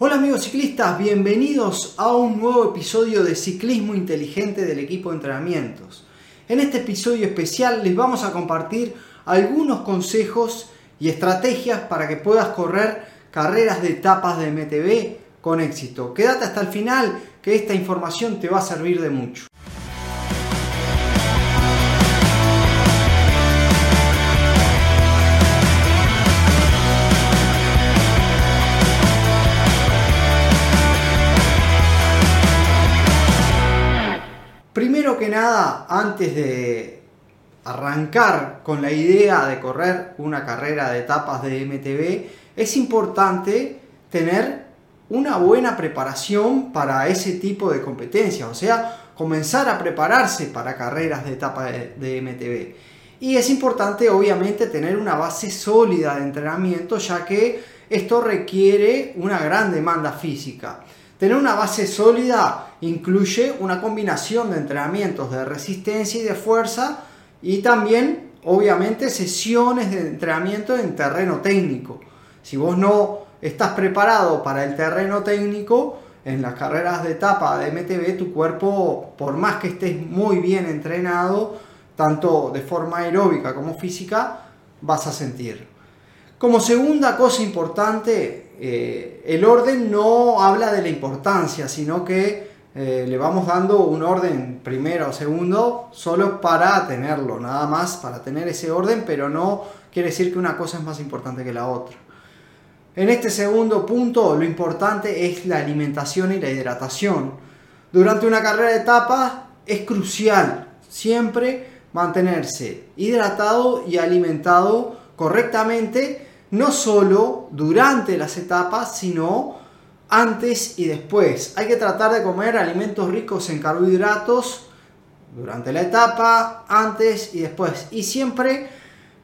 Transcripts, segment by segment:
Hola amigos ciclistas, bienvenidos a un nuevo episodio de Ciclismo Inteligente del equipo de entrenamientos. En este episodio especial les vamos a compartir algunos consejos y estrategias para que puedas correr carreras de etapas de MTB con éxito. Quédate hasta el final que esta información te va a servir de mucho. Antes de arrancar con la idea de correr una carrera de etapas de MTB, es importante tener una buena preparación para ese tipo de competencias, o sea, comenzar a prepararse para carreras de etapas de, MTB. Y es importante, obviamente, tener una base sólida de entrenamiento, ya que esto requiere una gran demanda física. Tener una base sólida incluye una combinación de entrenamientos de resistencia y de fuerza y también, obviamente, sesiones de entrenamiento en terreno técnico. Si vos no estás preparado para el terreno técnico, en las carreras de etapa de MTB, tu cuerpo, por más que estés muy bien entrenado, tanto de forma aeróbica como física, vas a sentir. Como segunda cosa importante, eh, el orden no habla de la importancia, sino que eh, le vamos dando un orden primero o segundo solo para tenerlo, nada más para tener ese orden, pero no quiere decir que una cosa es más importante que la otra. En este segundo punto, lo importante es la alimentación y la hidratación. Durante una carrera de etapas es crucial siempre mantenerse hidratado y alimentado correctamente no solo durante las etapas, sino antes y después. Hay que tratar de comer alimentos ricos en carbohidratos durante la etapa, antes y después. Y siempre,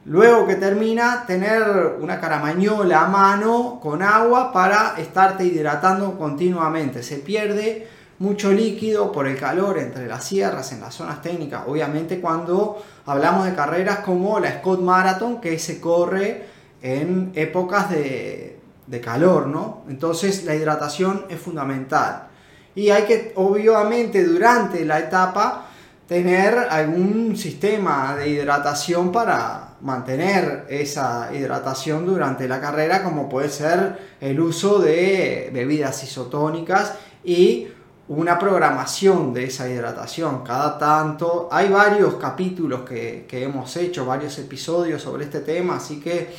luego que termina, tener una caramañola a mano con agua para estarte hidratando continuamente. Se pierde mucho líquido por el calor entre las sierras, en las zonas técnicas. Obviamente cuando hablamos de carreras como la Scott Marathon, que se corre en épocas de, calor, ¿no? Entonces la hidratación es fundamental. Y hay que, obviamente, durante la etapa tener algún sistema de hidratación para mantener esa hidratación durante la carrera, como puede ser el uso de bebidas isotónicas y una programación de esa hidratación cada tanto. Hay varios capítulos que, que hemos hecho, varios episodios sobre este tema, así que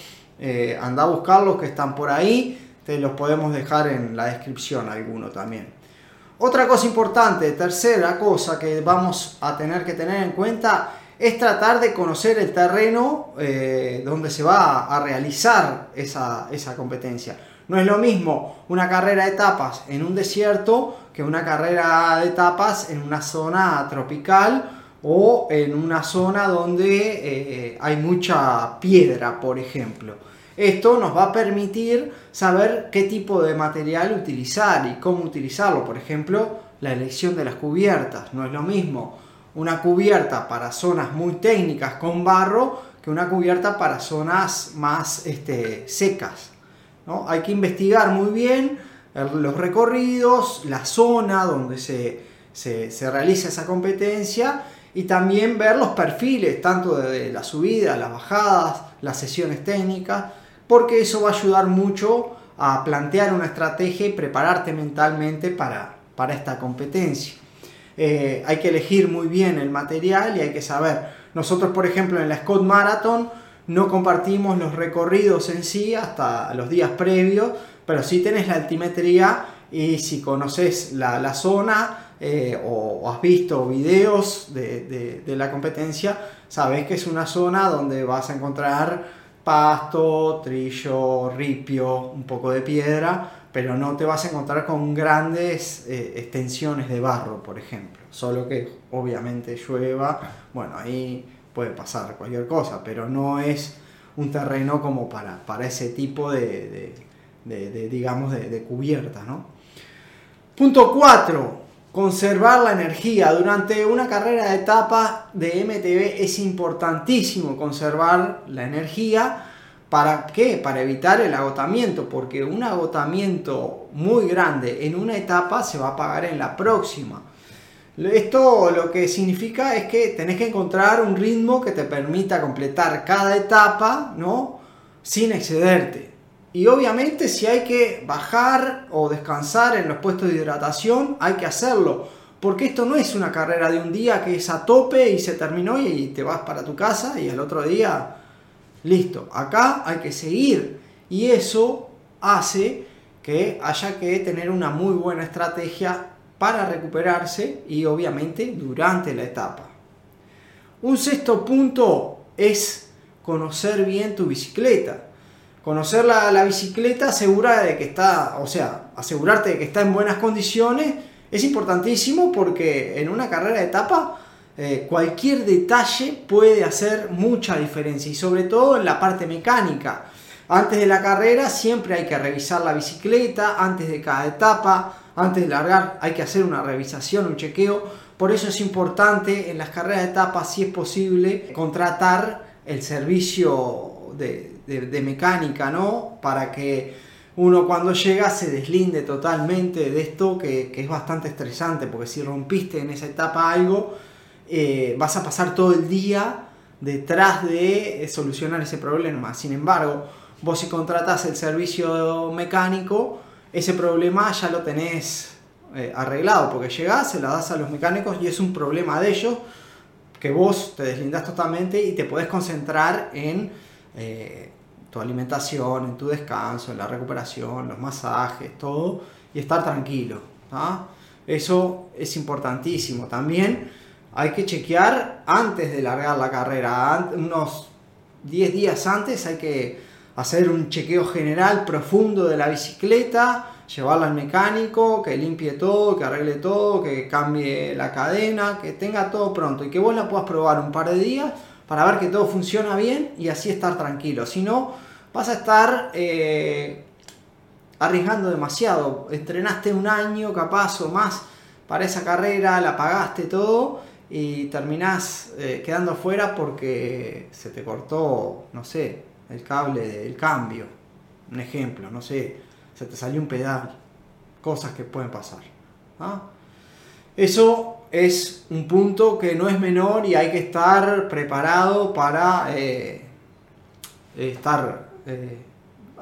eh, anda a buscarlos que están por ahí, te los podemos dejar en la descripción alguno también. Otra cosa importante, tercera cosa que vamos a tener que tener en cuenta es tratar de conocer el terreno eh, donde se va a realizar esa, esa competencia. No es lo mismo una carrera de etapas en un desierto que una carrera de etapas en una zona tropical o en una zona donde eh, hay mucha piedra, por ejemplo. Esto nos va a permitir saber qué tipo de material utilizar y cómo utilizarlo. Por ejemplo, la elección de las cubiertas. No es lo mismo una cubierta para zonas muy técnicas con barro que una cubierta para zonas más este, secas. ¿no? Hay que investigar muy bien los recorridos, la zona donde se, se realiza esa competencia y también ver los perfiles, tanto de las subidas, las bajadas, las sesiones técnicas, porque eso va a ayudar mucho a plantear una estrategia y prepararte mentalmente para, para esta competencia. Eh, hay que elegir muy bien el material y hay que saber. Nosotros, por ejemplo, en la Scott Marathon no compartimos los recorridos en sí hasta los días previos, pero sí tenés la altimetría y si conoces la, zona eh, o, has visto videos de, de, la competencia, sabes que es una zona donde vas a encontrar pasto, trillo, ripio, un poco de piedra, pero no te vas a encontrar con grandes eh, extensiones de barro, por ejemplo. Solo que obviamente llueva, bueno, ahí puede pasar cualquier cosa, pero no es un terreno como para, para ese tipo de, de digamos, de, cubierta, ¿no? Punto 4. Conservar la energía. Durante una carrera de etapa de MTB es importantísimo conservar la energía ¿Para qué? Para evitar el agotamiento, porque un agotamiento muy grande en una etapa se va a pagar en la próxima. Esto lo que significa es que tenés que encontrar un ritmo que te permita completar cada etapa, ¿no? Sin excederte. Y obviamente si hay que bajar o descansar en los puestos de hidratación, hay que hacerlo. Porque esto no es una carrera de un día que es a tope y se terminó y te vas para tu casa y al otro día, listo. Acá hay que seguir. Y eso hace que haya que tener una muy buena estrategia para recuperarse y obviamente durante la etapa. Un sexto punto es conocer bien tu bicicleta. Conocer la, bicicleta asegura de que está, o sea, asegurarte de que está en buenas condiciones es importantísimo porque en una carrera de etapa eh, cualquier detalle puede hacer mucha diferencia y sobre todo en la parte mecánica. Antes de la carrera siempre hay que revisar la bicicleta, antes de cada etapa, antes de largar hay que hacer una revisación, un chequeo. Por eso es importante en las carreras de etapa, si es posible, contratar el servicio de, mecánica, ¿no? Para que uno cuando llega se deslinde totalmente de esto que, es bastante estresante, porque si rompiste en esa etapa algo, eh, vas a pasar todo el día detrás de solucionar ese problema. Sin embargo, vos si contratas el servicio mecánico, ese problema ya lo tenés eh, arreglado, porque llegás, se la das a los mecánicos y es un problema de ellos que vos te deslindás totalmente y te podés concentrar en eh, tu alimentación, en tu descanso, la recuperación, los masajes, todo, y estar tranquilo. Eso es importantísimo. También hay que chequear antes de largar la carrera, unos 10 días antes hay que hacer un chequeo general profundo de la bicicleta, llevarla al mecánico, que limpie todo, que arregle todo, que cambie la cadena, que tenga todo pronto y que vos la puedas probar un par de días para ver que todo funciona bien y así estar tranquilo. Si no, vas a estar eh, arriesgando demasiado. Entrenaste un año capaz o más para esa carrera, la pagaste todo y terminás eh, quedando fuera porque se te cortó, no sé, el cable del cambio. Un ejemplo, no sé, se te salió un pedal. Cosas que pueden pasar. ¿ah? Eso es un punto que no es menor y hay que estar preparado para eh, estar eh,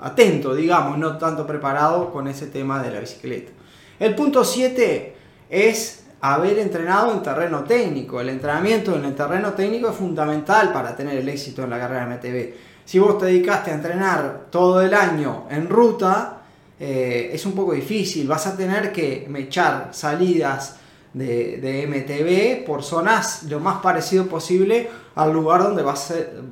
atento, digamos, no tanto preparado con ese tema de la bicicleta. El punto 7 es haber entrenado en terreno técnico. El entrenamiento en el terreno técnico es fundamental para tener el éxito en la carrera de MTB si vos te dedicaste a entrenar todo el año en ruta, eh, es un poco difícil. Vas a tener que echar salidas de, MTB por zonas lo más parecido posible al lugar donde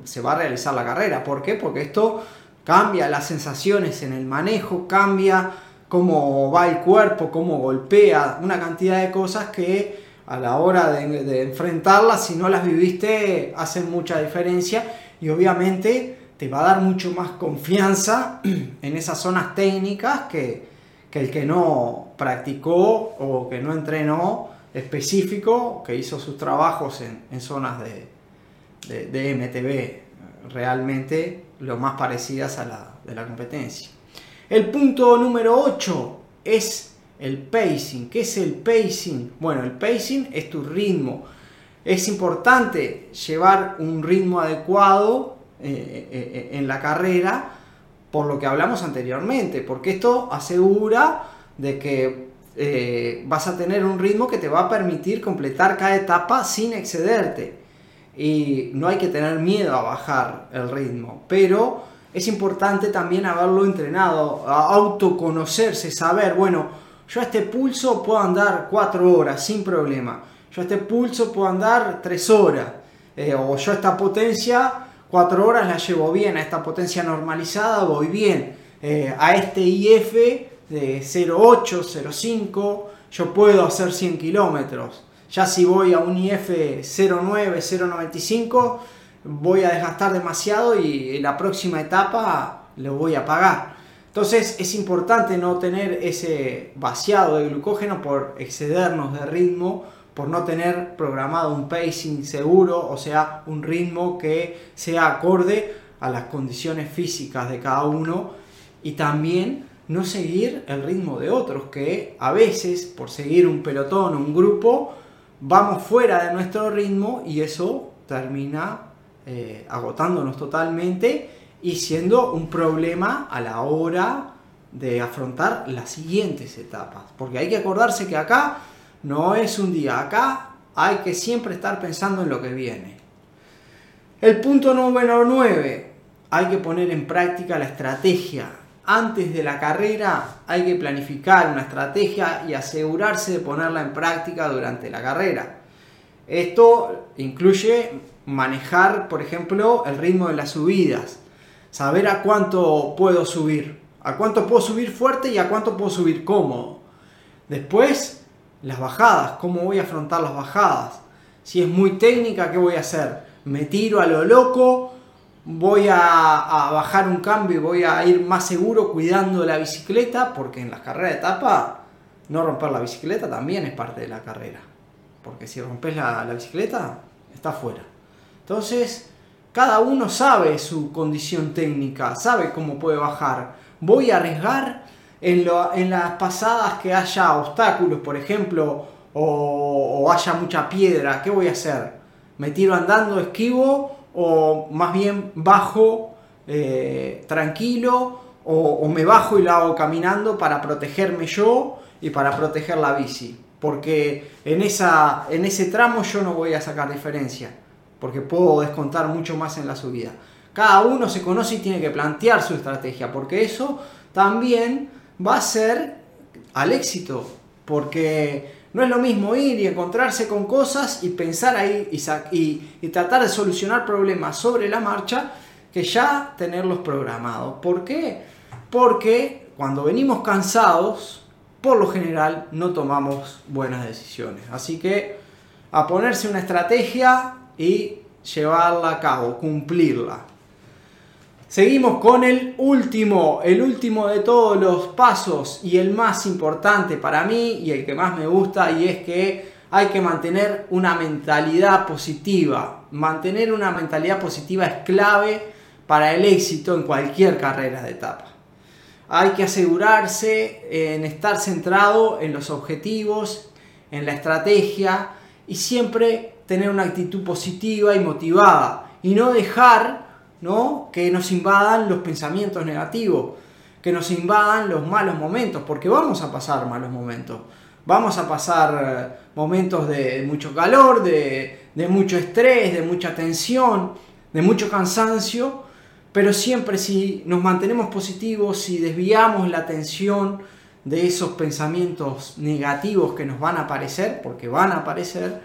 se va a realizar la carrera. ¿Por qué? Porque esto cambia las sensaciones en el manejo, cambia cómo va el cuerpo, cómo golpea, una cantidad de cosas que a la hora de, de enfrentarlas, si no las viviste, hacen mucha diferencia y obviamente te va a dar mucho más confianza en esas zonas técnicas que, el que no practicó o que no entrenó específico, que hizo sus trabajos en, zonas de, de, MTB, realmente lo más parecidas a la de la competencia. El punto número 8 es el pacing. ¿Qué es el pacing? Bueno, el pacing es tu ritmo. Es importante llevar un ritmo adecuado eh, eh, eh, en la carrera por lo que hablamos anteriormente, porque esto asegura de que vas a tener un ritmo que te va a permitir completar cada etapa sin excederte. Y no hay que tener miedo a bajar el ritmo, pero es importante también haberlo entrenado, a autoconocerse, saber, bueno, yo a este pulso puedo andar 4 horas sin problema, yo a este pulso puedo andar 3 horas, o yo a esta potencia 4 horas la llevo bien, a esta potencia normalizada voy bien, eh, a este IF de 0,8, 0,5 yo puedo hacer 100 kilómetros. Ya si voy a un IF 0,9, 0,95 voy a desgastar demasiado y en la próxima etapa lo voy a pagar. Entonces es importante no tener ese vaciado de glucógeno por excedernos de ritmo por no tener programado un pacing seguro, o sea, un ritmo que sea acorde a las condiciones físicas de cada uno y también no seguir el ritmo de otros, que a veces por seguir un pelotón o un grupo vamos fuera de nuestro ritmo y eso termina eh, agotándonos totalmente y siendo un problema a la hora de afrontar las siguientes etapas. Porque hay que acordarse que acá no es un día, acá hay que siempre estar pensando en lo que viene. El punto número 9, hay que poner en práctica la estrategia antes de la carrera hay que planificar una estrategia y asegurarse de ponerla en práctica durante la carrera. Esto incluye manejar, por ejemplo, el ritmo de las subidas, saber a cuánto puedo subir, a cuánto puedo subir fuerte y a cuánto puedo subir cómodo. Después, las bajadas, cómo voy a afrontar las bajadas. Si es muy técnica, ¿qué voy a hacer? ¿Me tiro a lo loco? Voy a, bajar un cambio y voy a ir más seguro cuidando la bicicleta, porque en las carreras de etapa no romper la bicicleta también es parte de la carrera. Porque si rompes la, bicicleta, está fuera. Entonces, cada uno sabe su condición técnica, sabe cómo puede bajar. Voy a arriesgar en, en las pasadas que haya obstáculos, por ejemplo, o, o haya mucha piedra. ¿Qué voy a hacer? ¿Me tiro andando, esquivo? O más bien bajo eh, tranquilo o, me bajo y lo hago caminando para protegerme yo y para proteger la bici. Porque en, esa, en ese tramo yo no voy a sacar diferencia, porque puedo descontar mucho más en la subida. Cada uno se conoce y tiene que plantear su estrategia, porque eso también va a ser al éxito, porque no es lo mismo ir y encontrarse con cosas y pensar ahí y, tratar de solucionar problemas sobre la marcha que ya tenerlos programados. ¿Por qué? Porque cuando venimos cansados, por lo general no tomamos buenas decisiones. Así que a ponerse una estrategia y llevarla a cabo, cumplirla. Seguimos con el último, el último de todos los pasos y el más importante para mí y el que más me gusta y es que hay que mantener una mentalidad positiva. Mantener una mentalidad positiva es clave para el éxito en cualquier carrera de etapa. Hay que asegurarse en estar centrado en los objetivos, en la estrategia y siempre tener una actitud positiva y motivada y no dejar ¿no? que nos invadan los pensamientos negativos, que nos invadan los malos momentos, porque vamos a pasar malos momentos. Vamos a pasar eh, momentos de mucho calor, de, mucho estrés, de mucha tensión, de mucho cansancio, pero siempre si nos mantenemos positivos, si desviamos la atención de esos pensamientos negativos que nos van a aparecer, porque van a aparecer,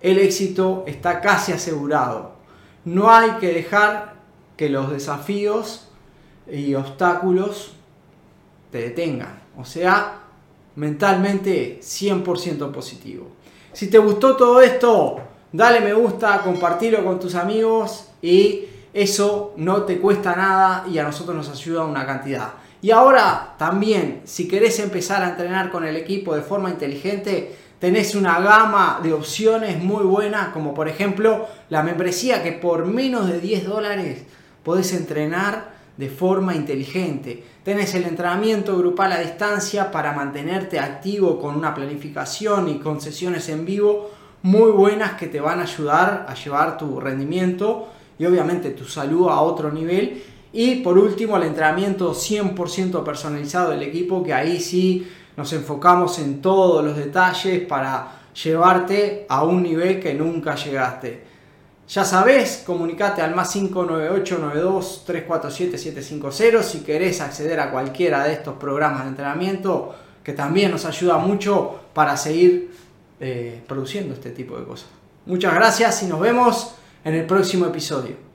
el éxito está casi asegurado. No hay que dejar que los desafíos y obstáculos te detengan. O sea, mentalmente 100% positivo. Si te gustó todo esto, dale me gusta, compartilo con tus amigos y eso no te cuesta nada y a nosotros nos ayuda una cantidad. Y ahora también, si querés empezar a entrenar con el equipo de forma inteligente, tenés una gama de opciones muy buenas, como por ejemplo la membresía que por menos de 10 dólares podés entrenar de forma inteligente. Tenés el entrenamiento grupal a distancia para mantenerte activo con una planificación y con sesiones en vivo muy buenas que te van a ayudar a llevar tu rendimiento y obviamente tu salud a otro nivel. Y por último el entrenamiento 100% personalizado del equipo que ahí sí nos enfocamos en todos los detalles para llevarte a un nivel que nunca llegaste. Ya sabes, comunicate al más 598-92-347-750 si querés acceder a cualquiera de estos programas de entrenamiento que también nos ayuda mucho para seguir eh, produciendo este tipo de cosas. Muchas gracias y nos vemos en el próximo episodio.